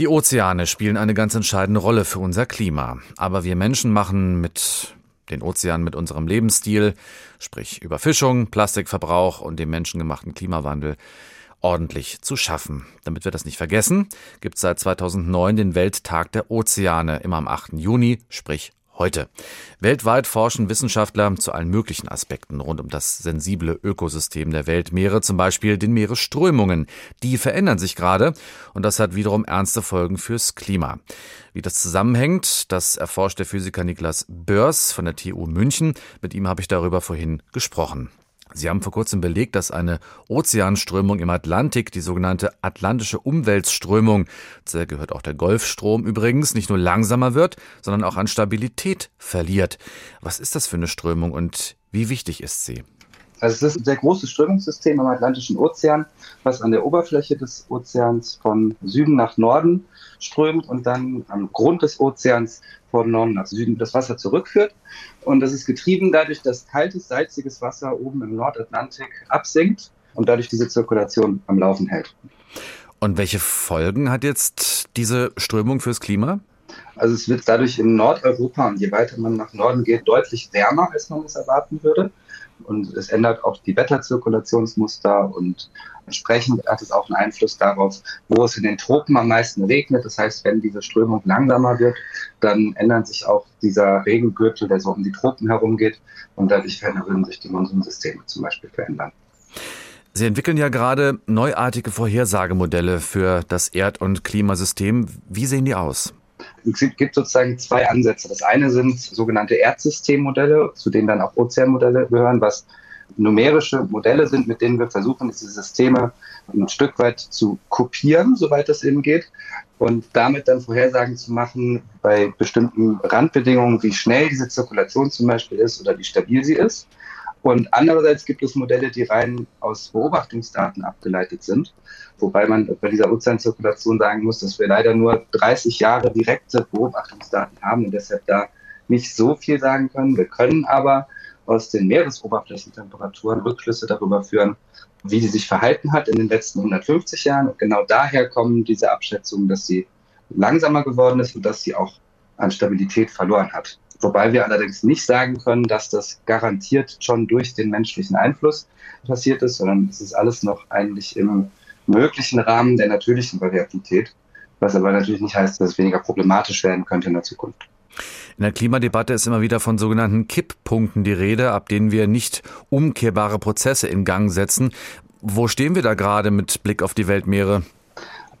Die Ozeane spielen eine ganz entscheidende Rolle für unser Klima. Aber wir Menschen machen mit den Ozeanen mit unserem Lebensstil, sprich Überfischung, Plastikverbrauch und dem menschengemachten Klimawandel, ordentlich zu schaffen. Damit wir das nicht vergessen, gibt es seit 2009 den Welttag der Ozeane, immer am 8. Juni, sprich heute. Weltweit forschen Wissenschaftler zu allen möglichen Aspekten rund um das sensible Ökosystem der Weltmeere, zum Beispiel den Meeresströmungen. Die verändern sich gerade und das hat wiederum ernste Folgen fürs Klima. Wie das zusammenhängt, das erforscht der Physiker Niklas Börs von der TU München. Mit ihm habe ich darüber vorhin gesprochen. Sie haben vor kurzem belegt, dass eine Ozeanströmung im Atlantik, die sogenannte Atlantische Umweltströmung, zu gehört auch der Golfstrom übrigens, nicht nur langsamer wird, sondern auch an Stabilität verliert. Was ist das für eine Strömung und wie wichtig ist sie? Also es ist ein sehr großes Strömungssystem am Atlantischen Ozean, was an der Oberfläche des Ozeans von Süden nach Norden strömt und dann am Grund des Ozeans von Norden nach Süden das Wasser zurückführt. Und das ist getrieben dadurch, dass kaltes, salziges Wasser oben im Nordatlantik absinkt und dadurch diese Zirkulation am Laufen hält. Und welche Folgen hat jetzt diese Strömung fürs Klima? Also es wird dadurch in Nordeuropa und je weiter man nach Norden geht, deutlich wärmer, als man es erwarten würde und es ändert auch die Wetterzirkulationsmuster und entsprechend hat es auch einen Einfluss darauf, wo es in den Tropen am meisten regnet. Das heißt, wenn diese Strömung langsamer wird, dann ändert sich auch dieser Regengürtel, der so um die Tropen herum geht und dadurch würden sich die Monsunsysteme zum Beispiel verändern. Sie entwickeln ja gerade neuartige Vorhersagemodelle für das Erd- und Klimasystem. Wie sehen die aus? Es gibt sozusagen zwei Ansätze. Das eine sind sogenannte Erdsystemmodelle, zu denen dann auch Ozeanmodelle gehören, was numerische Modelle sind, mit denen wir versuchen, diese Systeme ein Stück weit zu kopieren, soweit das eben geht, und damit dann Vorhersagen zu machen bei bestimmten Randbedingungen, wie schnell diese Zirkulation zum Beispiel ist oder wie stabil sie ist. Und andererseits gibt es Modelle, die rein aus Beobachtungsdaten abgeleitet sind, wobei man bei dieser Ozeanzirkulation sagen muss, dass wir leider nur 30 Jahre direkte Beobachtungsdaten haben und deshalb da nicht so viel sagen können. Wir können aber aus den Meeresoberflächentemperaturen Rückschlüsse darüber führen, wie sie sich verhalten hat in den letzten 150 Jahren. Und genau daher kommen diese Abschätzungen, dass sie langsamer geworden ist und dass sie auch an Stabilität verloren hat. Wobei wir allerdings nicht sagen können, dass das garantiert schon durch den menschlichen Einfluss passiert ist, sondern es ist alles noch eigentlich im möglichen Rahmen der natürlichen Variabilität, was aber natürlich nicht heißt, dass es weniger problematisch werden könnte in der Zukunft. In der Klimadebatte ist immer wieder von sogenannten Kipppunkten die Rede, ab denen wir nicht umkehrbare Prozesse in Gang setzen. Wo stehen wir da gerade mit Blick auf die Weltmeere?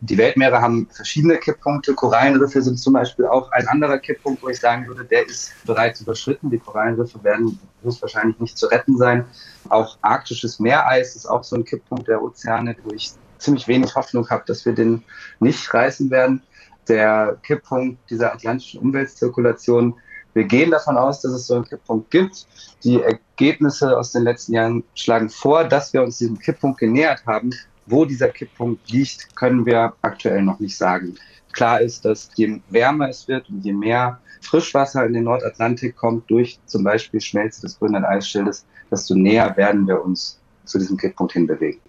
Die Weltmeere haben verschiedene Kipppunkte. Korallenriffe sind zum Beispiel auch ein anderer Kipppunkt, wo ich sagen würde, der ist bereits überschritten. Die Korallenriffe werden höchstwahrscheinlich nicht zu retten sein. Auch arktisches Meereis ist auch so ein Kipppunkt der Ozeane, wo ich ziemlich wenig Hoffnung habe, dass wir den nicht reißen werden. Der Kipppunkt dieser atlantischen Umweltzirkulation wir gehen davon aus, dass es so einen Kipppunkt gibt. Die Ergebnisse aus den letzten Jahren schlagen vor, dass wir uns diesem Kipppunkt genähert haben. Wo dieser Kipppunkt liegt, können wir aktuell noch nicht sagen. Klar ist, dass je wärmer es wird und je mehr Frischwasser in den Nordatlantik kommt durch zum Beispiel Schmelze des grünen Eisschildes, desto näher werden wir uns zu diesem Kipppunkt hinbewegen.